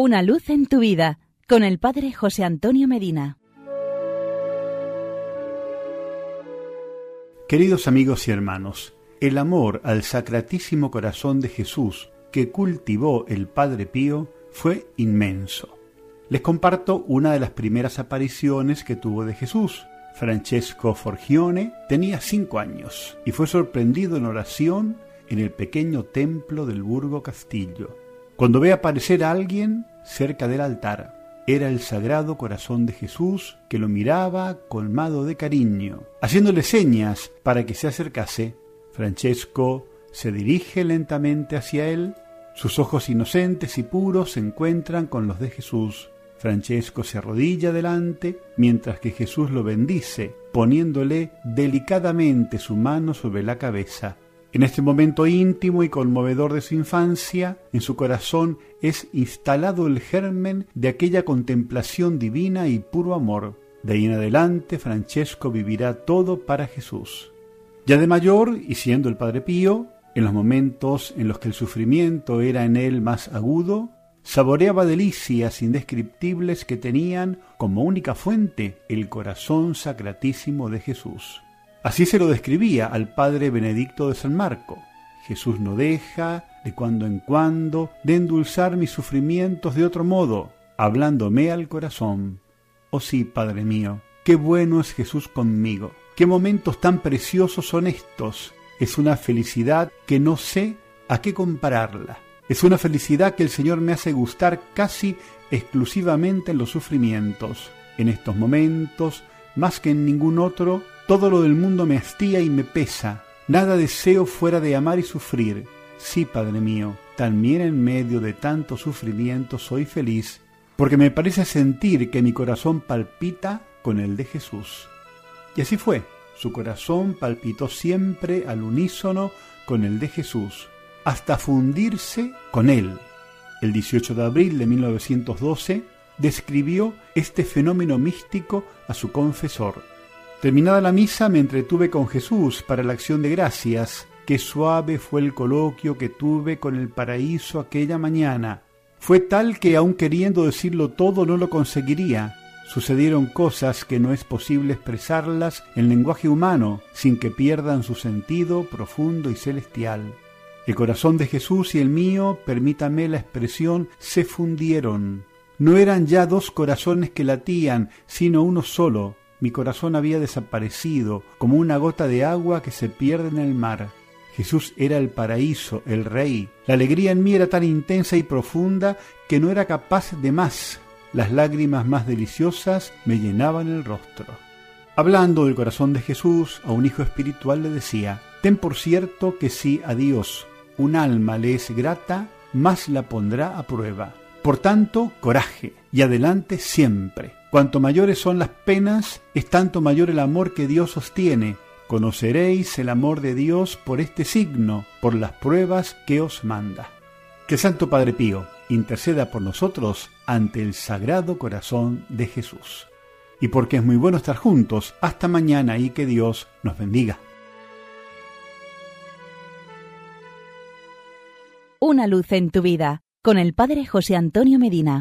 Una luz en tu vida con el Padre José Antonio Medina. Queridos amigos y hermanos, el amor al sacratísimo corazón de Jesús que cultivó el Padre Pío fue inmenso. Les comparto una de las primeras apariciones que tuvo de Jesús. Francesco Forgione tenía cinco años y fue sorprendido en oración en el pequeño templo del Burgo Castillo. Cuando ve aparecer a alguien cerca del altar, era el Sagrado Corazón de Jesús que lo miraba colmado de cariño, haciéndole señas para que se acercase. Francesco se dirige lentamente hacia él, sus ojos inocentes y puros se encuentran con los de Jesús. Francesco se arrodilla delante mientras que Jesús lo bendice, poniéndole delicadamente su mano sobre la cabeza. En este momento íntimo y conmovedor de su infancia, en su corazón es instalado el germen de aquella contemplación divina y puro amor. De ahí en adelante, Francesco vivirá todo para Jesús. Ya de mayor, y siendo el Padre Pío, en los momentos en los que el sufrimiento era en él más agudo, saboreaba delicias indescriptibles que tenían como única fuente el corazón sacratísimo de Jesús. Así se lo describía al padre Benedicto de San Marco. Jesús no deja, de cuando en cuando, de endulzar mis sufrimientos de otro modo, hablándome al corazón. Oh sí, Padre mío, qué bueno es Jesús conmigo, qué momentos tan preciosos son estos. Es una felicidad que no sé a qué compararla. Es una felicidad que el Señor me hace gustar casi exclusivamente en los sufrimientos. En estos momentos, más que en ningún otro, todo lo del mundo me hastía y me pesa. Nada deseo fuera de amar y sufrir. Sí, Padre mío, también en medio de tanto sufrimiento soy feliz, porque me parece sentir que mi corazón palpita con el de Jesús. Y así fue. Su corazón palpitó siempre al unísono con el de Jesús, hasta fundirse con él. El 18 de abril de 1912 describió este fenómeno místico a su confesor. Terminada la misa me entretuve con Jesús para la acción de gracias. Qué suave fue el coloquio que tuve con el paraíso aquella mañana. Fue tal que aun queriendo decirlo todo no lo conseguiría. Sucedieron cosas que no es posible expresarlas en lenguaje humano sin que pierdan su sentido profundo y celestial. El corazón de Jesús y el mío, permítame la expresión, se fundieron. No eran ya dos corazones que latían, sino uno solo, mi corazón había desaparecido como una gota de agua que se pierde en el mar. Jesús era el paraíso, el rey. La alegría en mí era tan intensa y profunda que no era capaz de más. Las lágrimas más deliciosas me llenaban el rostro. Hablando del corazón de Jesús, a un hijo espiritual le decía, Ten por cierto que si a Dios un alma le es grata, más la pondrá a prueba. Por tanto, coraje y adelante siempre. Cuanto mayores son las penas, es tanto mayor el amor que Dios sostiene. Conoceréis el amor de Dios por este signo, por las pruebas que os manda. Que Santo Padre Pío interceda por nosotros ante el Sagrado Corazón de Jesús. Y porque es muy bueno estar juntos, hasta mañana y que Dios nos bendiga. Una luz en tu vida con el Padre José Antonio Medina.